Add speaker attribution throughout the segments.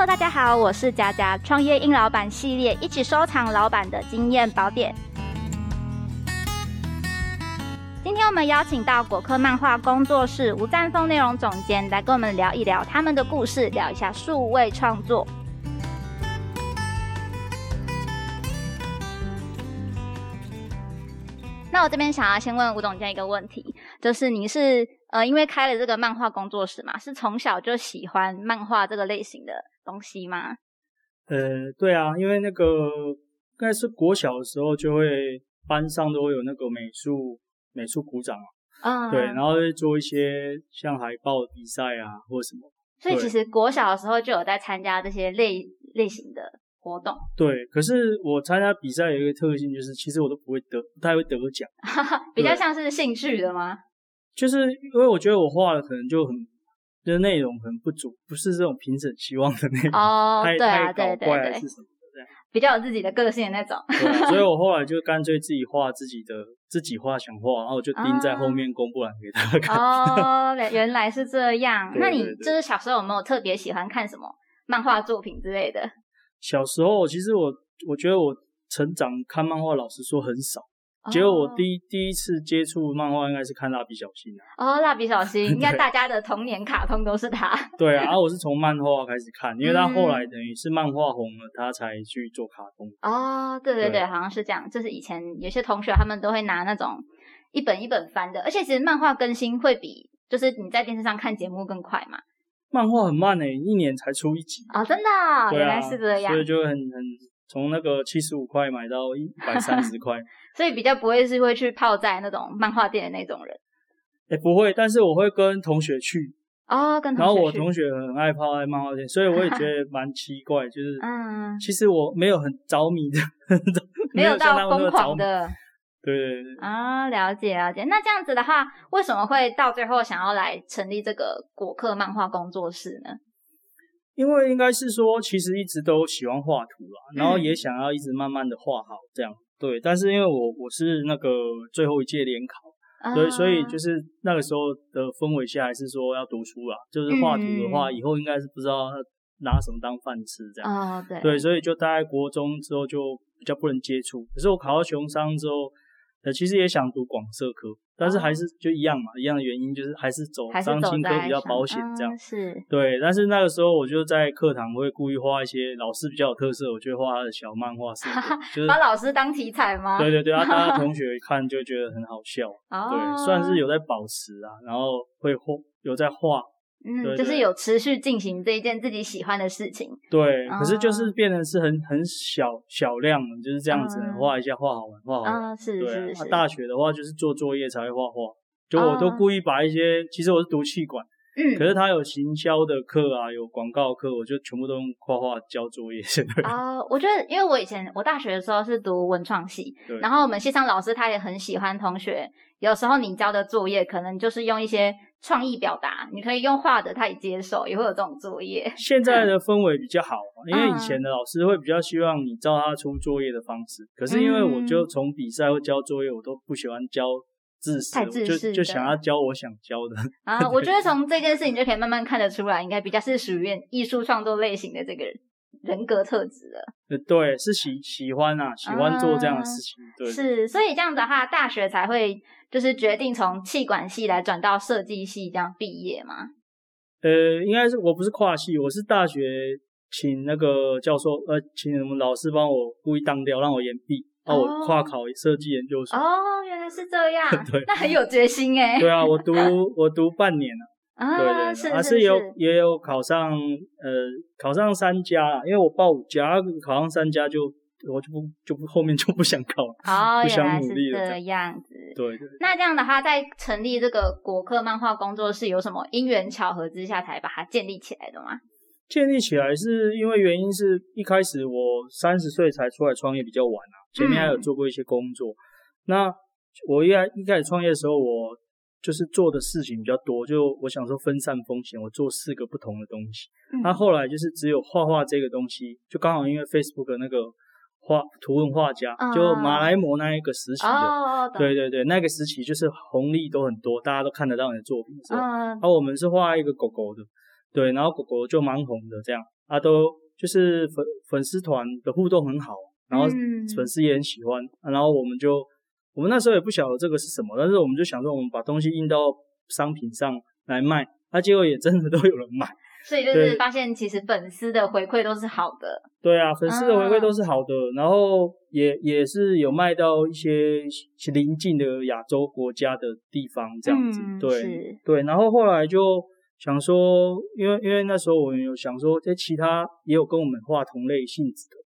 Speaker 1: Hello，大家好，我是佳佳，创业硬老板系列，一起收藏老板的经验宝典。今天我们邀请到果壳漫画工作室吴占峰内容总监来跟我们聊一聊他们的故事，聊一下数位创作。那我这边想要先问吴总监一个问题，就是你是呃因为开了这个漫画工作室嘛，是从小就喜欢漫画这个类型的东西吗？
Speaker 2: 呃，对啊，因为那个应该是国小的时候就会班上都会有那个美术美术鼓掌啊，
Speaker 1: 嗯，
Speaker 2: 对，然后会做一些像海报比赛啊或什么，
Speaker 1: 所以其实国小的时候就有在参加这些类类型的活动，
Speaker 2: 对。可是我参加比赛有一个特性，就是其实我都不会得，不太会得奖，
Speaker 1: 比较像是兴趣的吗？
Speaker 2: 就是因为我觉得我画的可能就很。就是内容很不足，不是这种评审希望的内容，
Speaker 1: 哦，
Speaker 2: 太
Speaker 1: 对啊，
Speaker 2: 太
Speaker 1: 对对对，
Speaker 2: 搞怪还是什么的，
Speaker 1: 比较有自己的个性的那种。
Speaker 2: 所以 我后来就干脆自己画自己的，自己画想画，然后我就盯在后面公布栏给大家看。
Speaker 1: 哦，原来是这样。那你就是小时候有没有特别喜欢看什么漫画作品之类的？
Speaker 2: 小时候其实我我觉得我成长看漫画，老实说很少。结果我
Speaker 1: 哦
Speaker 2: 第一第一次接触漫画应该是看蜡笔小新啊，
Speaker 1: 哦，蜡笔小新，应该大家的童年卡通都是他。
Speaker 2: 对啊，然后我是从漫画开始看，因为他后来
Speaker 1: 嗯
Speaker 2: 等于是漫画红了，他才去做卡通。
Speaker 1: 哦，对对对，
Speaker 2: 对
Speaker 1: 好像是这样。就是以前有些同学他们都会拿那种一本一本翻的，而且其实漫画更新会比就是你在电视上看节目更快嘛。
Speaker 2: 漫画很慢诶、一年才出一集。
Speaker 1: 哦，真的哦、
Speaker 2: 啊，
Speaker 1: 原来是这样
Speaker 2: 所以，就很很从那个七十五块买到一百三十块。
Speaker 1: 所以比较不会是会去泡在那种漫画店的那种人。
Speaker 2: 哎、不会，但是我会跟同学去，
Speaker 1: 哦，跟同
Speaker 2: 然后我同学很爱泡在漫画店，所以我也觉得蛮奇怪，就是
Speaker 1: 嗯
Speaker 2: 其实我没有很着迷的，
Speaker 1: 没有到疯。狂的
Speaker 2: 对对对，
Speaker 1: 啊，了解了解。那这样子的话，为什么会到最后想要来成立这个果客漫画工作室呢？
Speaker 2: 因为应该是说，其实一直都喜欢画图啦，然后
Speaker 1: 嗯
Speaker 2: 也想要一直慢慢的画好这样。对，但是因为我我是那个最后一届联考，对，所以就是是那个时候的氛围下，还是说要读书啦。就是画图的话，
Speaker 1: 嗯
Speaker 2: 以后应该是不知道拿什么当饭吃这样。
Speaker 1: 哦，对
Speaker 2: 对，所以就大概国中之后就比较不能接触。可是我考到雄商之后，呃，其实也想读广社科，但是还是就一样嘛，一样的原因就是还是走商经科比较保险这样
Speaker 1: 嗯。是
Speaker 2: 对，但是那个时候我就在课堂会故意画一些老师比较有特色，我就画他的小漫画什么 的，就是
Speaker 1: 把老师当题材吗？
Speaker 2: 对对对，然后大家同学 看就觉得很好笑。
Speaker 1: 哦，
Speaker 2: 对，算是有在保持啊，然后会画有在画，
Speaker 1: 嗯，
Speaker 2: 对对
Speaker 1: 就是有持续进行这一件自己喜欢的事情。
Speaker 2: 对，可是就是
Speaker 1: 哦
Speaker 2: 变成是很很小小量，就是这样子
Speaker 1: 嗯
Speaker 2: 画一下，画好玩，画好玩。
Speaker 1: 啊，是是是，
Speaker 2: 啊大学的话就是做作业才会画画，就我都
Speaker 1: 哦
Speaker 2: 故意把一些，其实我是读气管，
Speaker 1: 嗯，
Speaker 2: 可是他有行销的课啊，有广告课，我就全部都用画画交作业。现在
Speaker 1: 啊、我觉得，因为我以前我大学的时候是读文创系，然后我们系上老师他也很喜欢同学，有时候你交的作业可能就是用一些创意表达，你可以用画的，他也接受，也会有这种作业。
Speaker 2: 现在的氛围比较好，因为
Speaker 1: 嗯
Speaker 2: 以前的老师会比较希望你照他出作业的方式，可是因为我就
Speaker 1: 嗯
Speaker 2: 从比赛或交作业，我都不喜欢教自私
Speaker 1: 太自私的
Speaker 2: 就想要教我想教的。
Speaker 1: 啊，我觉得从这件事情就可以慢慢看得出来，应该比较是属于艺术创作类型的这个人人格特质了。
Speaker 2: 呃对，是喜喜欢啊，喜欢做这样的事情。对，
Speaker 1: 是，所以这样子的话，大学才会就是决定从气管系来转到设计系这样毕业吗。
Speaker 2: 呃，应该是我不是跨系，我是大学请那个教授，呃，请我们老师帮我故意当掉，让我延毕，让
Speaker 1: 哦
Speaker 2: 我跨考设计研究所。
Speaker 1: 哦，原来是这样
Speaker 2: 对，
Speaker 1: 那很有决心哎。
Speaker 2: 对啊，我读 我读半年了，对对
Speaker 1: 啊，
Speaker 2: 对，
Speaker 1: 是
Speaker 2: 啊
Speaker 1: 是
Speaker 2: 有也有考上，呃，考上三家啦，因为我报五家，考上三家就我就不就不后面就不想考了。
Speaker 1: 哦，
Speaker 2: 不想努力了这
Speaker 1: 这样子。
Speaker 2: 对对，
Speaker 1: 那这样的话，在成立这个国客漫画工作室，有什么因缘巧合之下才把它建立起来的吗？
Speaker 2: 建立起来是因为原因是一开始我三十岁才出来创业比较晚啊，前面还有
Speaker 1: 嗯
Speaker 2: 做过一些工作。那我一开一开始创业的时候，我就是做的事情比较多，就我想说分散风险，我做四个不同的东西。
Speaker 1: 嗯
Speaker 2: 那后来就是只有画画这个东西，就刚好因为 Facebook 的那个画图文画家，
Speaker 1: 嗯
Speaker 2: 就马来模那一个时期的，
Speaker 1: 哦，
Speaker 2: 对对对，那个时期就是红利都很多，大家都看得到你的作品。
Speaker 1: 嗯
Speaker 2: 然后我们是画一个狗狗的，对，然后狗狗就蛮红的这样。啊，都就是粉粉丝团的互动很好，然后粉丝也很喜欢，然后我们就我们那时候也不晓得这个是什么，但是我们就想说，我们把东西印到商品上来卖，那结果也真的都有人买。
Speaker 1: 所以就是发现，其实粉丝的回馈都是好的。
Speaker 2: 对啊，粉丝的回馈都是好的，然后也也是有卖到一些邻近的亚洲国家的地方这样子。对对，然后后来就想说，因为因为那时候我们有想说，在其他也有跟我们画同类性质的。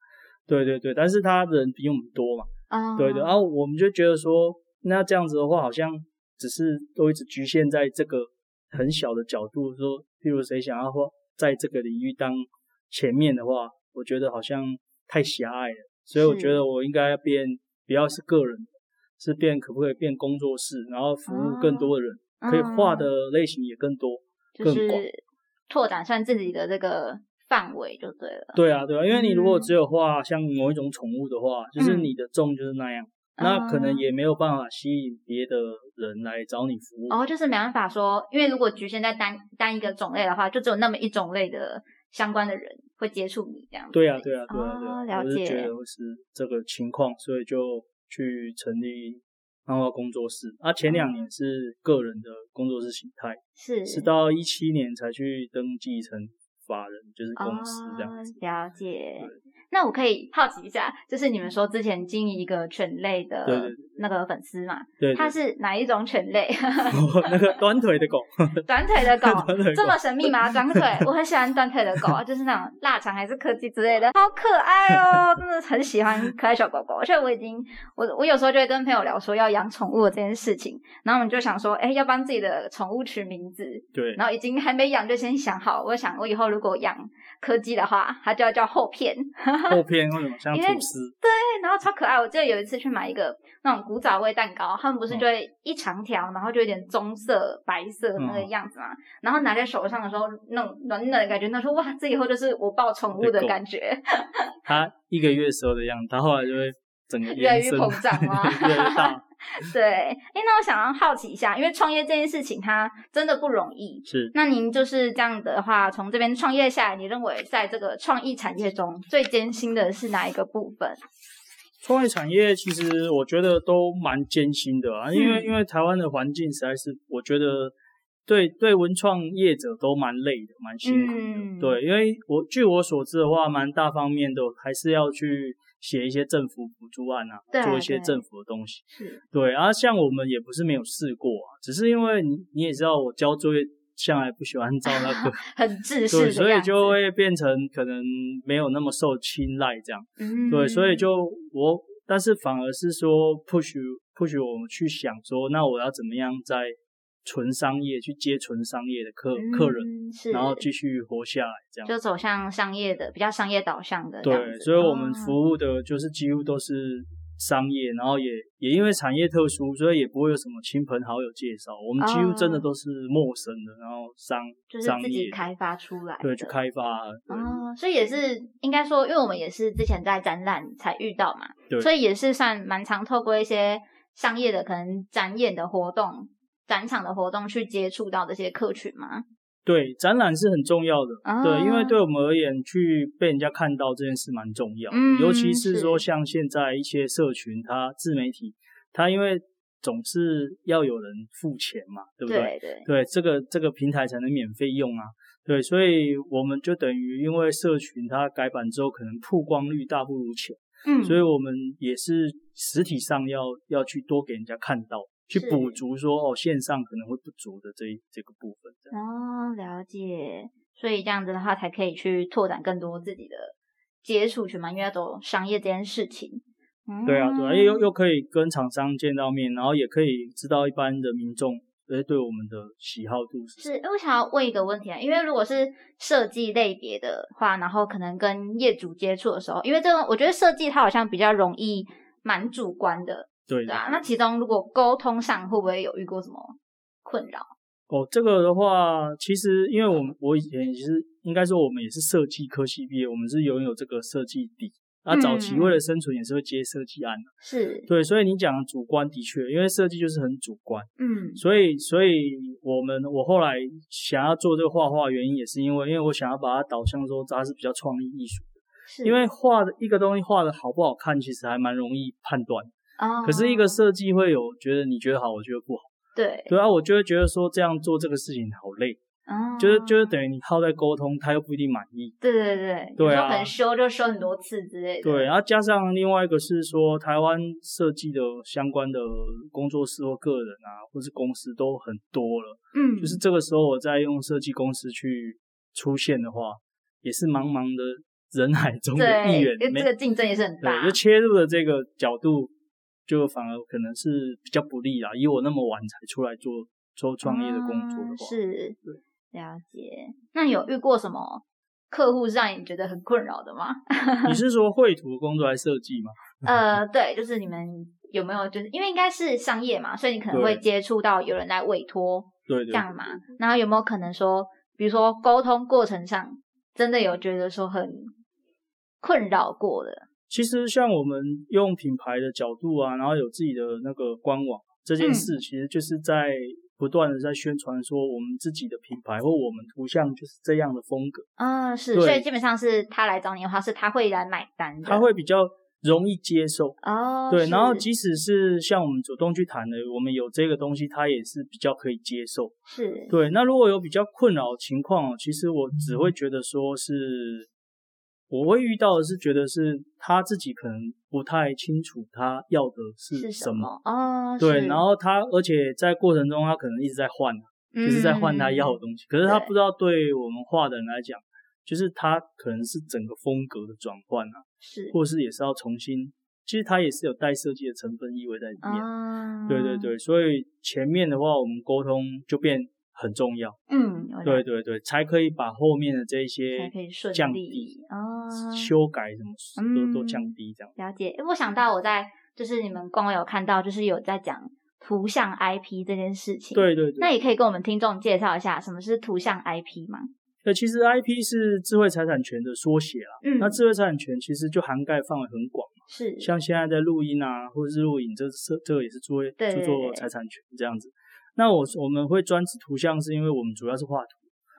Speaker 2: 对对对，但是他人比我们多嘛。啊。对对，然后我们就觉得说，那这样子的话，好像只是都一直局限在这个很小的角度说。譬如谁想要或在这个领域当前面的话，我觉得好像太狭隘了，所以我觉得我应该变，不要是个人，是变可不可以变工作室，然后服务更多的人，可以画的类型也更多，更广，
Speaker 1: 拓展算自己的这个范围就对了。
Speaker 2: 对啊，对啊，因为你如果只有画像某一种宠物的话，就是你的重就是那样。那可能也没有办法吸引别的人来找你服务。
Speaker 1: 哦，就是没办法说，因为如果局限在单单一个种类的话，就只有那么一种类的相关的人会接触你这样。
Speaker 2: 对啊，对啊，对啊，对
Speaker 1: 啊。了解。
Speaker 2: 我是觉得是这个情况，所以就去成立漫画工作室。啊，前两年是个人的工作室形态，
Speaker 1: 是
Speaker 2: 是到一七年才去登记成法人，就是公司这样子。
Speaker 1: 了解。那我可以好奇一下，就是你们说之前经营一个犬类的那个粉丝嘛，
Speaker 2: 对，
Speaker 1: 它是哪一种犬类？
Speaker 2: 那个短腿的狗，
Speaker 1: 短腿的狗，这么神秘吗？短腿，我很喜欢短腿的狗，就是那种腊肠还是柯基之类的，好可爱哦，真的很喜欢可爱小狗狗。而且我已经，我我有时候就会跟朋友聊说要养宠物这件事情，然后我们就想说，哎，要帮自己的宠物取名字，
Speaker 2: 对，
Speaker 1: 然后已经还没养就先想好，我想我以后如果养柯基的话，它就要叫厚片。
Speaker 2: 厚片为什么像吐司？
Speaker 1: 对，然后超可爱。我记得有一次去买一个那种古早味蛋糕，他们不是就会一长条，然后就有点棕色、白色那个样子嘛。然后拿在手上的时候，那种暖暖的感觉，他说：“哇，这以后就是我抱宠物的感觉。”
Speaker 2: 他一个月时候的样子，他后来就会整个
Speaker 1: 越来越膨胀
Speaker 2: 嘛，越来越大。
Speaker 1: 对，哎，那我想要好奇一下，因为创业这件事情它真的不容易。
Speaker 2: 是，
Speaker 1: 那您就是这样的话，从这边创业下来，你认为在这个创意产业中最艰辛的是哪一个部分？
Speaker 2: 创业产业其实我觉得都蛮艰辛的啊，因为因为台湾的环境实在是，我觉得对对文创业者都蛮累的，蛮辛苦的。对，因为我据我所知的话，蛮大方面的还是要去。写一些政府补助案啊，做一些政府的东西，对。啊像我们也不是没有试过啊，只是因为你你也知道，我交作业向来不喜欢照那个
Speaker 1: 很制式，
Speaker 2: 所以就会变成可能没有那么受青睐这样。嗯，对，所以就我，但是反而是说 push push 我们去想说，那我要怎么样在。纯商业去接纯商业的客客人，然后继续活下来，这样
Speaker 1: 就走向商业的比较商业导向的。
Speaker 2: 对，所以我们服务的就是几乎都是商业，然后也也因为产业特殊，所以也不会有什么亲朋好友介绍，我们几乎真的都是陌生的，然后商
Speaker 1: 就是自己开发出来，
Speaker 2: 对，去开发。
Speaker 1: 哦，所以也是应该说，因为我们也是之前在展览才遇到嘛，
Speaker 2: 对，
Speaker 1: 所以也是算蛮常透过一些商业的可能展演的活动。展场的活动去接触到这些客群吗？
Speaker 2: 对，展览是很重要的，对，因为对我们而言，去被人家看到这件事蛮重要，嗯，尤其是说像现在一些社群，它自媒体，它因为总是要有人付钱嘛，对不对？
Speaker 1: 对对，
Speaker 2: 对，这个这个平台才能免费用啊，对，所以我们就等于因为社群它改版之后，可能曝光率大不如前，嗯，所以我们也是实体上要要去多给人家看到。去补足说哦，线上可能会不足的这一这个部分。
Speaker 1: 哦，了解。所以这样子的话，才可以去拓展更多自己的接触群嘛，因为要走商业这件事情。
Speaker 2: 对啊，对啊，又又可以跟厂商见到面，然后也可以知道一般的民众诶对我们的喜好度是。
Speaker 1: 是，我想要问一个问题啊，因为如果是设计类别的话，然后可能跟业主接触的时候，因为这个我觉得设计它好像比较容易蛮主观的。
Speaker 2: 对
Speaker 1: 啊，那其中如果沟通上会不会有遇过什么困扰？
Speaker 2: 哦，这个的话，其实因为我们我以前也是应该说我们也是设计科系毕业，我们是拥有这个设计底。那，早期为了生存也是会接设计案的。
Speaker 1: 是，
Speaker 2: 对，所以你讲主观的确，因为设计就是很主观。
Speaker 1: 嗯，
Speaker 2: 所以所以我们我后来想要做这个画画，原因也是因为，因为我想要把它导向说它是比较创意艺术的，因为画的一个东西画的好不好看，其实还蛮容易判断。可是一个设计会有觉得你觉得好，我觉得不好。
Speaker 1: 对。
Speaker 2: 对啊，我就会觉得说这样做这个事情好累。哦，就是就是等于你耗在沟通，他又不一定满意。
Speaker 1: 对对对，对啊，可能修就修很多次之类的。
Speaker 2: 对，然后加上另外一个是说，台湾设计的相关的工作室或个人啊，或是公司都很多了。嗯，就是这个时候我在用设计公司去出现的话，也是茫茫的人海中的一员。
Speaker 1: 因为这个竞争也是很大。
Speaker 2: 对，就切入的这个角度，就反而可能是比较不利啦。以我那么晚才出来做做创业的工作的话，
Speaker 1: 是，了解，那有遇过什么客户让你觉得很困扰的吗？
Speaker 2: 你是说绘图工作来设计吗？
Speaker 1: 呃，对，就是你们有没有就是因为应该是商业嘛，所以你可能会接触到有人来委托，
Speaker 2: 对，
Speaker 1: 这样嘛。然后有没有可能说，比如说沟通过程上真的有觉得说很困扰过的？
Speaker 2: 其实像我们用品牌的角度啊，然后有自己的那个官网这件事，其实就是在。不断的在宣传说我们自己的品牌或我们图像就是这样的风格
Speaker 1: 啊，是，所以基本上是他来找你的话，是他会来买单，
Speaker 2: 他会比较容易接受哦。对，然后即使是像我们主动去谈的，我们有这个东西，他也是比较可以接受。
Speaker 1: 是，
Speaker 2: 对。那如果有比较困扰情况，其实我只会觉得说是。我会遇到的是，觉得是他自己可能不太清楚他要的是什么
Speaker 1: 哦，
Speaker 2: 对，然后他而且在过程中他可能一直在换，就是在换他要的东西，可是他不知道对我们画的人来讲，就是他可能是整个风格的转换啊，
Speaker 1: 是，
Speaker 2: 或是也是要重新，其实他也是有带设计的成分意味在里面，对对对，所以前面的话我们沟通就变。很重要，
Speaker 1: 嗯，
Speaker 2: 对对对，才可以把后面的这些降低
Speaker 1: 哦，
Speaker 2: 修改什么都都降低这样。
Speaker 1: 了解，我想到我在就是你们官网有看到，就是有在讲图像 IP 这件事情。
Speaker 2: 对对对，
Speaker 1: 那也可以跟我们听众介绍一下什么是图像 IP 吗？
Speaker 2: 对，其实 IP 是智慧财产权的缩写啦。嗯，那智慧财产权其实就涵盖范围很广嘛。
Speaker 1: 是，
Speaker 2: 像现在在录音啊，或者是录影，这这这个也是作为著作财产权这样子。那我我们会专指图像，是因为我们主要是画图，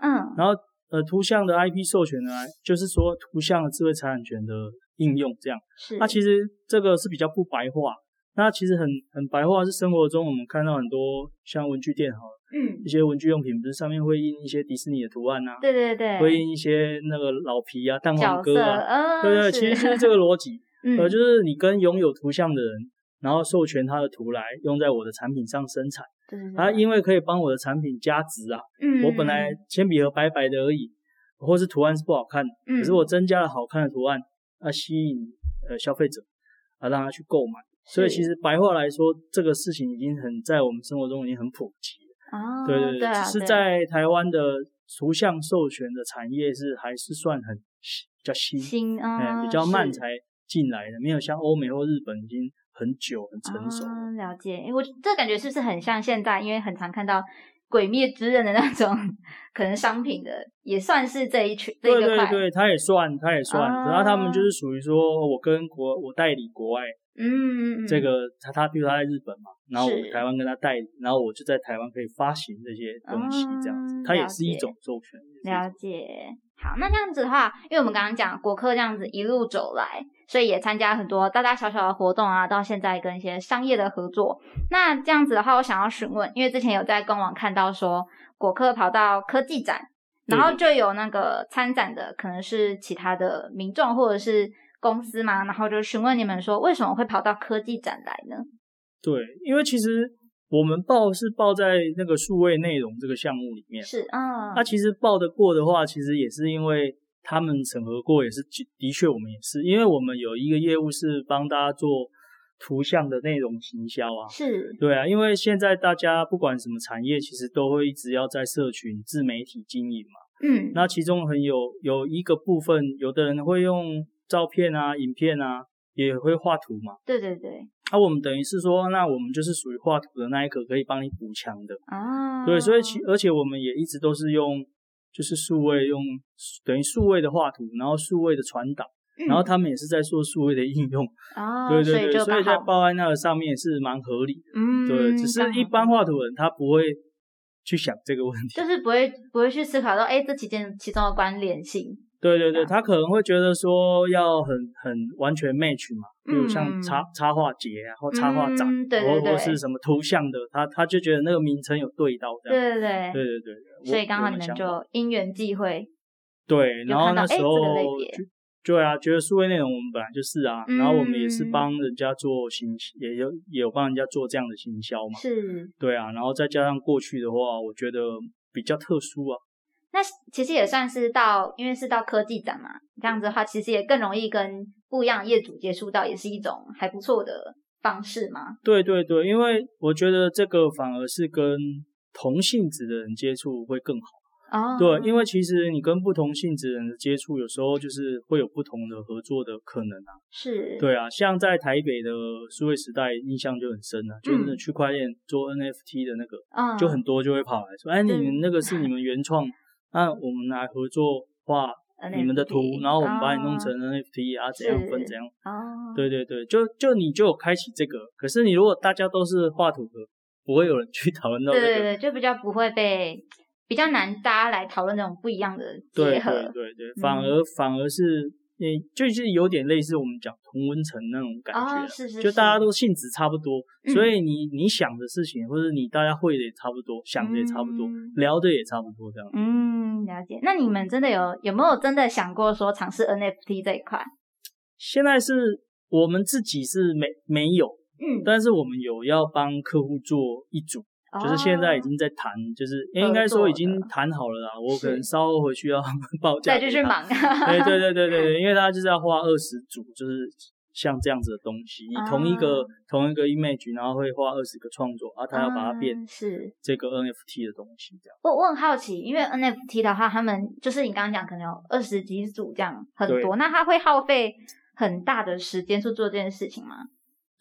Speaker 1: 嗯，
Speaker 2: 然后呃图像的 IP 授权呢，就是说图像的智慧财产权的应用这样。
Speaker 1: 是。
Speaker 2: 那其实这个是比较不白话，那其实很很白话是生活中我们看到很多像文具店哈，
Speaker 1: 嗯，
Speaker 2: 一些文具用品不是上面会印一些迪士尼的图案呐，
Speaker 1: 对对对，
Speaker 2: 会印一些那个老皮啊、蛋黄哥
Speaker 1: 啊，
Speaker 2: 对对，其实是这个逻辑，呃，就是你跟拥有图像的人，然后授权他的图来用在我的产品上生产。啊，因为可以帮我的产品加值啊。嗯，我本来铅笔盒白白的而已，或是图案是不好看，可是我增加了好看的图案，啊，吸引呃消费者，啊，让他去购买。所以其实白话来说，这个事情已经很在我们生活中已经很普及了。哦，对对对，只是在台湾的图像授权的产业是还是算很比较新，
Speaker 1: 新啊，
Speaker 2: 比较慢才进来的，没有像欧美或日本已经。很久很成熟，
Speaker 1: 了解。我这感觉是不是很像现在？因为很常看到《鬼灭之刃》的那种可能商品的，也算是这一群这
Speaker 2: 个对对对，他也算，他也算。然后他们就是属于说，我跟国我代理国外，
Speaker 1: 嗯，
Speaker 2: 这个他他比如他在日本嘛，然后我台湾跟他代理，然后我就在台湾可以发行这些东西，这样子，它也是一种授权。
Speaker 1: 了解。好，那这样子的话，因为我们刚刚讲国客这样子一路走来。所以也参加很多大大小小的活动啊，到现在跟一些商业的合作。那这样子的话，我想要询问，因为之前有在官网看到说，果客跑到科技展，然后就有那个参展的，可能是其他的民众或者是公司嘛，然后就询问你们说，为什么会跑到科技展来呢？
Speaker 2: 对，因为其实我们报是报在那个数位内容这个项目里面，
Speaker 1: 是啊，
Speaker 2: 那其实报得过的话，其实也是因为。他们审核过也是，的确我们也是，因为我们有一个业务是帮大家做图像的内容行销啊，
Speaker 1: 是。
Speaker 2: 对啊，因为现在大家不管什么产业，其实都会一直要在社群自媒体经营嘛，
Speaker 1: 嗯，
Speaker 2: 那其中很有有一个部分，有的人会用照片啊、影片啊，也会画图嘛，
Speaker 1: 对对对，
Speaker 2: 那我们等于是说，那我们就是属于画图的那一个，可以帮你补强的。
Speaker 1: 啊，
Speaker 2: 对，所以其而且我们也一直都是用。就是数位用等于数位的画图，然后数位的传导，然后他们也是在做数位的应用。
Speaker 1: 哦，
Speaker 2: 对对对，
Speaker 1: 所
Speaker 2: 以在报案那个上面是蛮合理的。
Speaker 1: 嗯，
Speaker 2: 对，只是一般画图人他不会去想这个问题，
Speaker 1: 就是不会不会去思考到，哎，这期间其中的关联性。
Speaker 2: 对对对，他可能会觉得说要很很完全 match 嘛，比如像插插画节啊，或插画展，或或是什么图像的，他他就觉得那个名称有对到这
Speaker 1: 样。对对对，
Speaker 2: 对对对。
Speaker 1: 所以刚好你们就因缘际会。
Speaker 2: 对，然后那时候，对啊，觉得数位内容我们本来就是啊，然后我们也是帮人家做行，也有也有帮人家做这样的行销嘛。
Speaker 1: 是。
Speaker 2: 对啊，然后再加上过去的话，我觉得比较特殊啊。
Speaker 1: 那其实也算是到，因为是到科技展嘛，这样子的话，其实也更容易跟不一样的业主接触到，也是一种还不错的方式嘛。
Speaker 2: 对对对，因为我觉得这个反而是跟同性质的人接触会更好。
Speaker 1: 哦。
Speaker 2: 对，因为其实你跟不同性质人的接触，有时候就是会有不同的合作的可能啊。
Speaker 1: 是。
Speaker 2: 对啊，像在台北的数位时代，印象就很深啊，就是区块链做 NFT 的那个，就很多就会跑来说，哎，你们那个是你们原创。那我们来合作画你们的图，然后我们把你弄成 NFT 啊，怎样分怎样？
Speaker 1: 哦，
Speaker 2: 对对对，就就你就开启这个。可是你如果大家都是画图的，不会有人去讨论到这个。
Speaker 1: 对对对，就比较不会被比较难，大家来讨论那种不一样的
Speaker 2: 结合。对对对对，反而反而是。诶，就是有点类似我们讲同温层那种感觉，
Speaker 1: 是是，
Speaker 2: 就大家都性质差不多，所以你你想的事情或者你大家会的也差不多，想的也差不多，聊的也差不多这样。
Speaker 1: 嗯，了解。那你们真的有有没有真的想过说尝试 NFT 这一块？
Speaker 2: 现在是我们自己是没没有，
Speaker 1: 嗯，
Speaker 2: 但是我们有要帮客户做一组。就是现在已经在谈，就是应该说已经谈好了啦。我可能稍后回去要 报价。
Speaker 1: 再继续忙。
Speaker 2: 对对对对对 因为他就是要画二十组，就是像这样子的东西，你同一个同一个 image，然后会画二十个创作，啊，他要把它变
Speaker 1: 是
Speaker 2: 这个 NFT 的东西这样。
Speaker 1: 我我很好奇，因为 NFT 的话，他们就是你刚刚讲可能有二十几组这样很多，那他会耗费很大的时间去做这件事情吗？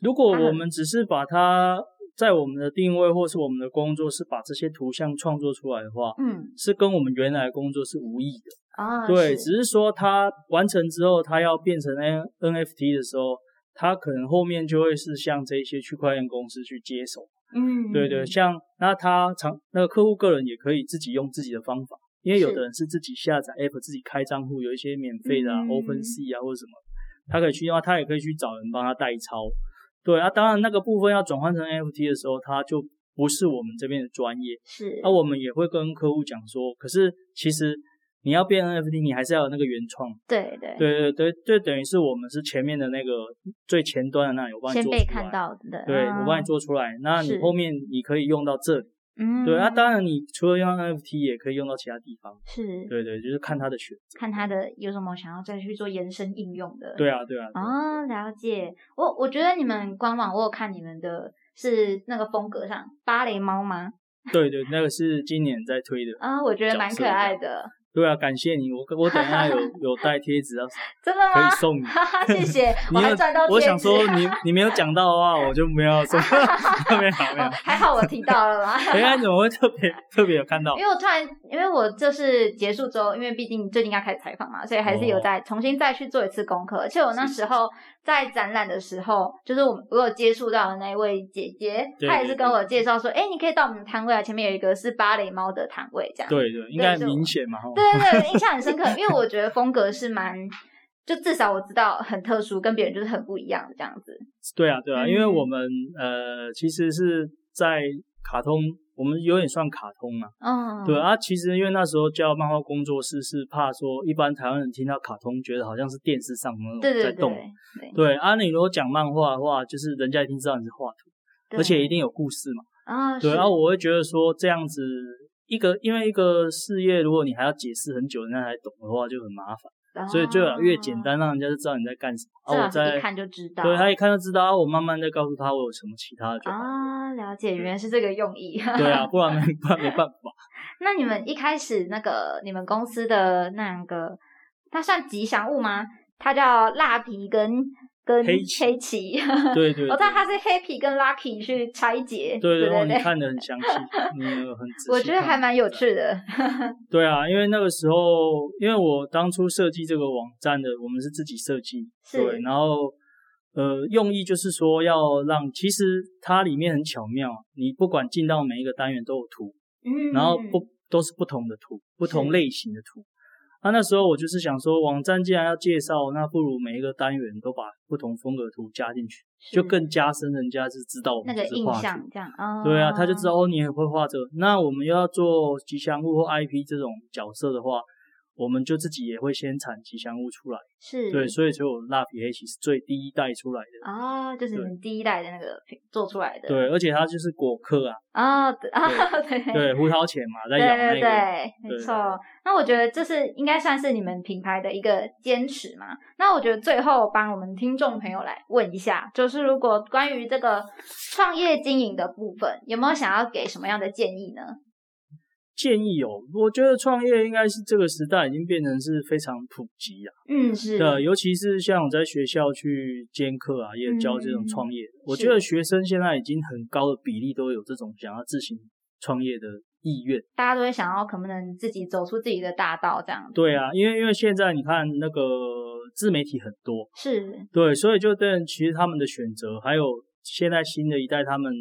Speaker 2: 如果我们只是把它。在我们的定位或是我们的工作是把这些图像创作出来的话，
Speaker 1: 嗯，
Speaker 2: 是跟我们原来工作是无异的
Speaker 1: 啊。
Speaker 2: 对，只是说它完成之后，它要变成 N NFT 的时候，它可能后面就会是像这些区块链公司去接手。
Speaker 1: 嗯，
Speaker 2: 对对，像那他常那个客户个人也可以自己用自己的方法，因为有的人是自己下载 App 自己开账户，有一些免费的 OpenSea 啊或者什么，他可以去的话，他也可以去找人帮他代抄。对啊，当然那个部分要转换成 NFT 的时候，它就不是我们这边的专业。
Speaker 1: 是，
Speaker 2: 那我们也会跟客户讲说，可是其实你要变 NFT，你还是要有那个原创。
Speaker 1: 对对
Speaker 2: 对对对，就等于是我们是前面的那个最前端的那有帮你做出
Speaker 1: 来。先被看到的。
Speaker 2: 对，我帮你做出来，那你后面你可以用到这里。
Speaker 1: 嗯，
Speaker 2: 对，那当然，你除了用 NFT，也可以用到其他地方。
Speaker 1: 是，
Speaker 2: 对对，就是看他的选择，
Speaker 1: 看他的有什么想要再去做延伸应用的。
Speaker 2: 对啊，对啊。
Speaker 1: 哦，了解。我我觉得你们官网我有看你们的是那个风格上芭蕾猫吗？
Speaker 2: 对对，那个是今年在推的。
Speaker 1: 啊，我觉得蛮可爱的。
Speaker 2: 对啊，感谢你，我我等一下有 有带贴纸啊，
Speaker 1: 真的吗？
Speaker 2: 可以送你，
Speaker 1: 谢谢。我还赚到贴纸。
Speaker 2: 我想说你你没有讲到的话，我就没有送。没有没有，
Speaker 1: 还好我提到了嘛。
Speaker 2: 哎呀，怎么会特别特别有看到？
Speaker 1: 因为我突然，因为我就是结束之后，因为毕竟最近要开始采访嘛，所以还是有在重新再去做一次功课。而且我那时候在展览的时候，就是我我有接触到的那一位姐姐，她也是跟我介绍说，哎，你可以到我们的摊位啊，前面有一个是芭蕾猫的摊位，这样。
Speaker 2: 对对，应该很明显嘛。
Speaker 1: 对对，印象很深刻，因为我觉得风格是蛮，就至少我知道很特殊，跟别人就是很不一样的这样子。
Speaker 2: 对啊，对啊，因为我们呃，其实是在卡通，我们有点算卡通嘛。
Speaker 1: 嗯。
Speaker 2: 对啊，其实因为那时候叫漫画工作室，是怕说一般台湾人听到卡通，觉得好像是电视上那种在动。
Speaker 1: 对
Speaker 2: 对。啊，你如果讲漫画的话，就是人家一定知道你是画图，而且一定有故事嘛。
Speaker 1: 啊。
Speaker 2: 对啊，我会觉得说这样子。一个，因为一个事业，如果你还要解释很久，人家才懂的话，就很麻烦。所以最好越简单，让人家就知道你在干什么。
Speaker 1: 啊，我在一看就知道。
Speaker 2: 对他一看就知道啊，我慢慢再告诉他我有什么其他的就好。
Speaker 1: 啊，了解，原来是这个用意。
Speaker 2: 对啊，不然没不然没办法。
Speaker 1: 那你们一开始那个你们公司的那个，它算吉祥物吗？它叫蜡皮跟。跟黑棋，
Speaker 2: 对 对，
Speaker 1: 我知道他是黑皮跟 Lucky 去拆解，
Speaker 2: 对
Speaker 1: 对对，
Speaker 2: 你看的很详细，你很仔细。
Speaker 1: 我觉得还蛮有趣的。
Speaker 2: 对啊，因为那个时候，因为我当初设计这个网站的，我们是自己设计，对，然后呃，用意就是说要让，其实它里面很巧妙，你不管进到每一个单元都有图，嗯，然后不都是不同的图，不同类型的图。那那时候我就是想说，网站既然要介绍，那不如每一个单元都把不同风格图加进去，就更加深人家是知道我们是画
Speaker 1: 图这样。
Speaker 2: 对啊，他就知道哦，你也会画这个。那我们要做吉祥物或 IP 这种角色的话。我们就自己也会先产吉祥物出来，
Speaker 1: 是
Speaker 2: 对，所以只有蜡笔黑其实最第一代出来的
Speaker 1: 啊，就是你们第一代的那个品做出来的，
Speaker 2: 对，而且它就是果壳啊，
Speaker 1: 啊，对
Speaker 2: 对，胡桃钳嘛，在咬那个，
Speaker 1: 对，没错。那我觉得这是应该算是你们品牌的一个坚持嘛。那我觉得最后帮我们听众朋友来问一下，就是如果关于这个创业经营的部分，有没有想要给什么样的建议呢？
Speaker 2: 建议哦，我觉得创业应该是这个时代已经变成是非常普及啊。
Speaker 1: 嗯，是
Speaker 2: 的，尤其是像我在学校去兼课啊，也教这种创业。我觉得学生现在已经很高的比例都有这种想要自行创业的意愿。
Speaker 1: 大家都会想要可不能自己走出自己的大道这样。
Speaker 2: 对啊，因为因为现在你看那个自媒体很多，
Speaker 1: 是
Speaker 2: 对，所以就对其实他们的选择，还有现在新的一代他们。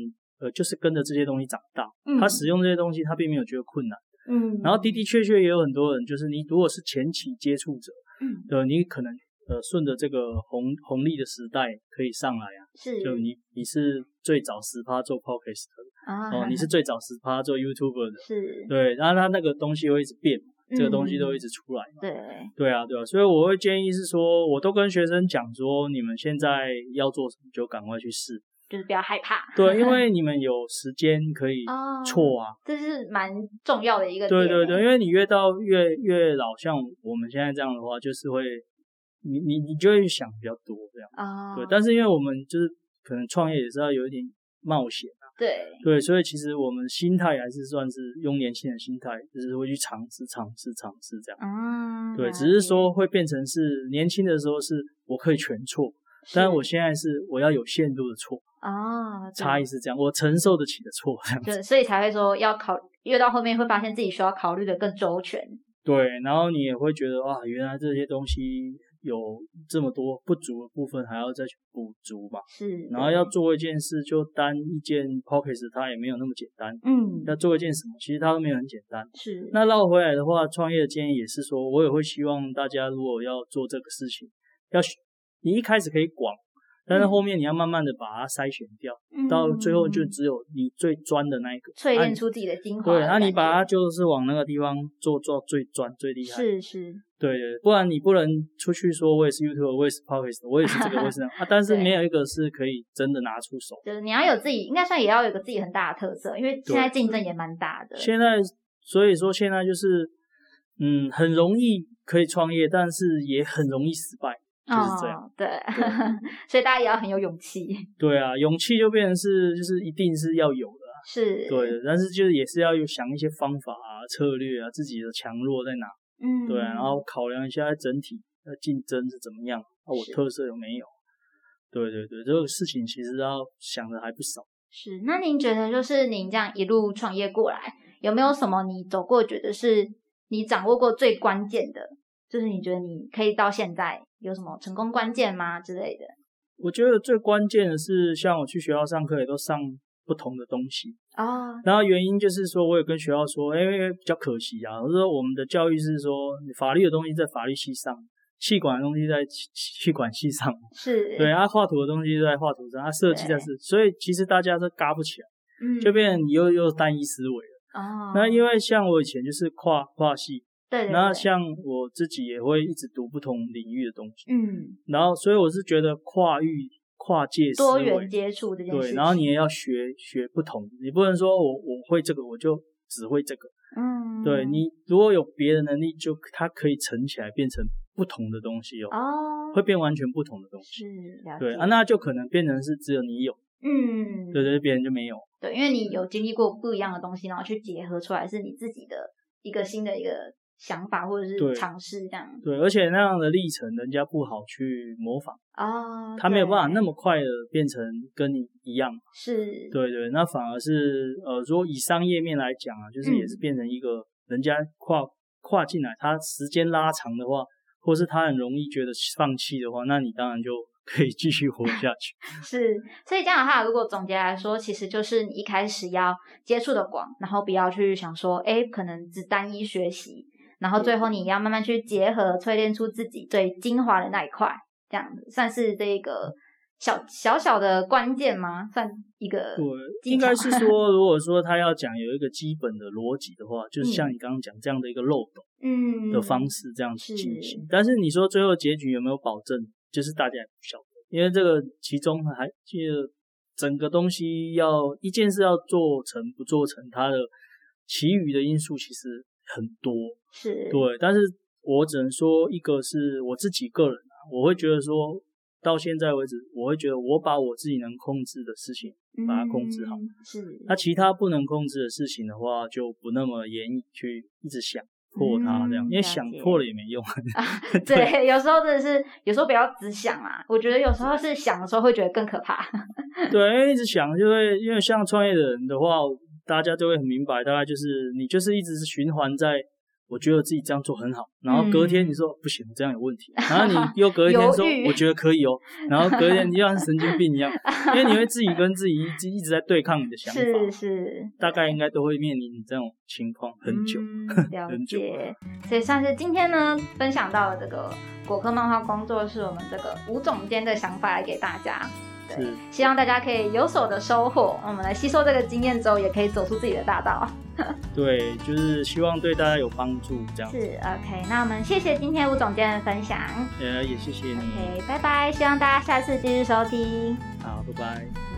Speaker 2: 呃，就是跟着这些东西长大，他使用这些东西，他并没有觉得困难。嗯，然后的的确确也有很多人，就是你如果是前期接触者，嗯，对，你可能呃顺着这个红红利的时代可以上来啊。
Speaker 1: 是，
Speaker 2: 就你你是最早十趴做 podcast 的，哦，你是最早十趴做 YouTuber 的，
Speaker 1: 是，
Speaker 2: 对，然后他那个东西会一直变，这个东西都一直出来。
Speaker 1: 对，
Speaker 2: 对啊，对啊，所以我会建议是说，我都跟学生讲说，你们现在要做什么，就赶快去试。
Speaker 1: 就是不要害怕，
Speaker 2: 对，因为 你们有时间可以错啊，
Speaker 1: 这是蛮重要的一个。
Speaker 2: 对对对，因为你越到越越老，像我们现在这样的话，就是会，你你你就会想比较多这样啊。对，但是因为我们就是可能创业也是要有一点冒险啊。
Speaker 1: 对
Speaker 2: 对，所以其实我们心态还是算是用年轻人心态，就是会去尝试尝试尝试这样。嗯，对，只是说会变成是年轻的时候是我可以全错，但是我现在是我要有限度的错。
Speaker 1: 啊，
Speaker 2: 差异是这样，我承受得起的错，这样
Speaker 1: 子，所以才会说要考，越到后面会发现自己需要考虑的更周全。
Speaker 2: 对，然后你也会觉得哇，原来这些东西有这么多不足的部分，还要再去补足嘛。
Speaker 1: 是，
Speaker 2: 然后要做一件事，就单一件 pockets，它也没有那么简单。
Speaker 1: 嗯，
Speaker 2: 要做一件什么，其实它都没有很简单。
Speaker 1: 是，
Speaker 2: 那绕回来的话，创业的建议也是说，我也会希望大家如果要做这个事情，要你一开始可以广。但是后面你要慢慢的把它筛选掉，到最后就只有你最专的那一个，
Speaker 1: 淬炼出自己的精华。
Speaker 2: 对，那你把它就是往那个地方做做最专最厉害。
Speaker 1: 是是，
Speaker 2: 对对，不然你不能出去说我也是 YouTube，我也是 Podcast，我也是这个，我也是那啊。但是没有一个是可以真的拿出手。
Speaker 1: 就是你要有自己，应该算也要有个自己很大的特色，因为现在竞争也蛮大的。
Speaker 2: 现在所以说现在就是，嗯，很容易可以创业，但是也很容易失败。就是这样，
Speaker 1: 对，所以大家也要很有勇气。
Speaker 2: 对啊，勇气就变成是，就是一定是要有的。
Speaker 1: 是，
Speaker 2: 对，但是就是也是要有想一些方法啊、策略啊，自己的强弱在哪？嗯，对，然后考量一下整体的竞争是怎么样，啊我特色有没有？对对对，这个事情其实要想的还不少。
Speaker 1: 是，那您觉得就是您这样一路创业过来，有没有什么你走过觉得是你掌握过最关键的？就是你觉得你可以到现在有什么成功关键吗之类的？
Speaker 2: 我觉得最关键的是，像我去学校上课也都上不同的东西
Speaker 1: 啊。
Speaker 2: 然后原因就是说，我有跟学校说，因为比较可惜啊，我说我们的教育是说，法律的东西在法律系上，气管的东西在气气管系上，
Speaker 1: 是
Speaker 2: 对啊，画图的东西在画图上，啊，设计在是，所以其实大家都嘎不起来，
Speaker 1: 嗯，
Speaker 2: 就变又又单一思维了
Speaker 1: 哦。
Speaker 2: 那因为像我以前就是跨跨系。
Speaker 1: 对，
Speaker 2: 那像我自己也会一直读不同领域的东西，
Speaker 1: 嗯，
Speaker 2: 然后所以我是觉得跨域、跨界、
Speaker 1: 多元接触这件事，
Speaker 2: 对，然后你也要学学不同，你不能说我我会这个我就只会这个，
Speaker 1: 嗯，
Speaker 2: 对你如果有别的能力，就它可以乘起来变成不同的东西哦，
Speaker 1: 哦，
Speaker 2: 会变完全不同的东西，
Speaker 1: 是，
Speaker 2: 对啊，那就可能变成是只有你有，
Speaker 1: 嗯，
Speaker 2: 对对，别人就没有，
Speaker 1: 对，因为你有经历过不一样的东西，然后去结合出来是你自己的一个新的一个。想法或者是尝试这样，
Speaker 2: 对，而且那样的历程，人家不好去模仿。
Speaker 1: 啊，
Speaker 2: 他没有办法那么快的变成跟你一样，
Speaker 1: 是，
Speaker 2: 对对，那反而是呃，如果以商业面来讲啊，就是也是变成一个人家跨跨进来，他时间拉长的话，或是他很容易觉得放弃的话，那你当然就 可以继续活下去。
Speaker 1: 是，所以这样的话，如果总结来说，其实就是你一开始要接触的广，然后不要去想说，哎，可能只单一学习，然后最后你要慢慢去结合，淬炼出自己最精华的那一块，这样子算是这个。小小小的关键吗？算一个
Speaker 2: 对，应该是 说，如果说他要讲有一个基本的逻辑的话，就是像你刚刚讲这样的一个漏斗，嗯，的方式这样去进行。但是你说最后结局有没有保证？就是大家也不晓得，因为这个其中还就整个东西要一件事要做成不做成，它的其余的因素其实很多，
Speaker 1: 是
Speaker 2: 对。但是我只能说，一个是我自己个人啊，我会觉得说。到现在为止，我会觉得我把我自己能控制的事情把它控制好。
Speaker 1: 是。
Speaker 2: 那其他不能控制的事情的话，就不那么严厉去一直想破它这样，因为想破了也没用。
Speaker 1: 对，有时候真的是，有时候不要只想啊。我觉得有时候是想的时候会觉得更可怕。
Speaker 2: 对，因为一直想就会，因为像创业的人的话，大家就会很明白，大概就是你就是一直是循环在。我觉得自己这样做很好，然后隔天你说不行，这样有问题，然后你又隔一天 说我觉得可以哦，然后隔天你就像神经病一样，因为你会自己跟自己一直一直在对抗你的想法，
Speaker 1: 是是，
Speaker 2: 大概应该都会面临这种情况很久，
Speaker 1: 了解。所以算是今天呢分享到了这个果壳漫画工作室，我们这个吴总监的想法来给大家。对，希望大家可以有所的收获。我们来吸收这个经验之后，也可以走出自己的大道。
Speaker 2: 对，就是希望对大家有帮助，这样
Speaker 1: 是 OK。那我们谢谢今天吴总监的分享，
Speaker 2: 呃，也谢谢你。
Speaker 1: OK，拜拜。希望大家下次继续收听。
Speaker 2: 好，拜拜。